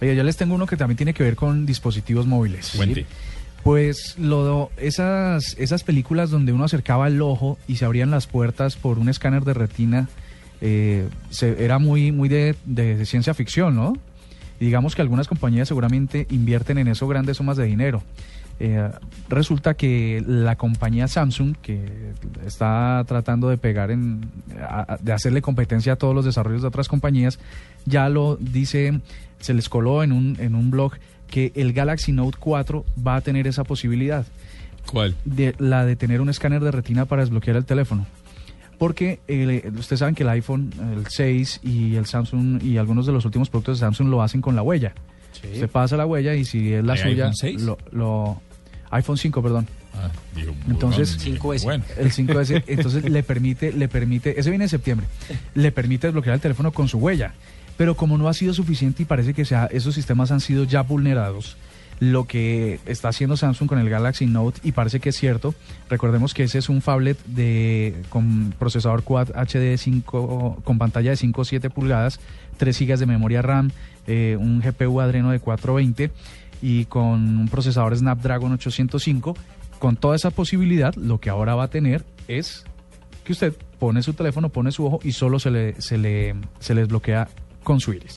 Oye, yo les tengo uno que también tiene que ver con dispositivos móviles. Pues lo, esas, esas películas donde uno acercaba el ojo y se abrían las puertas por un escáner de retina, eh, se- era muy, muy de, de ciencia ficción, ¿no? Y digamos que algunas compañías seguramente invierten en eso grandes sumas de dinero. Eh, resulta que la compañía Samsung, que está tratando de pegar en, a- de hacerle competencia a todos los desarrollos de otras compañías, ya lo dice, se les coló en un, en un blog que el Galaxy Note 4 va a tener esa posibilidad, ¿Cuál? de, la de tener un escáner de retina para desbloquear el teléfono. Porque eh, ustedes saben que el iPhone, el 6 y el Samsung y algunos de los últimos productos de Samsung lo hacen con la huella. Usted pasa la huella y si es la ¿Hay suya, iPhone 6? lo, lo- iPhone 5, perdón. Ah, digo, Entonces, bueno, Bueno, El 5S, entonces le permite, le permite, ese viene en septiembre, le permite desbloquear el teléfono con su huella. Pero como no ha sido suficiente y parece que sea, esos sistemas han sido ya vulnerados, lo que está haciendo Samsung con el Galaxy Note, y parece que es cierto, recordemos que ese es un phablet de, con procesador Quad HD 5, con pantalla de 5 o 7 pulgadas, 3 GB de memoria RAM, eh, un GPU Adreno de 420 y con un procesador Snapdragon 805. Con toda esa posibilidad, lo que ahora va a tener es que usted pone su teléfono, pone su ojo y solo se le, se le, se le desbloquea con su iris.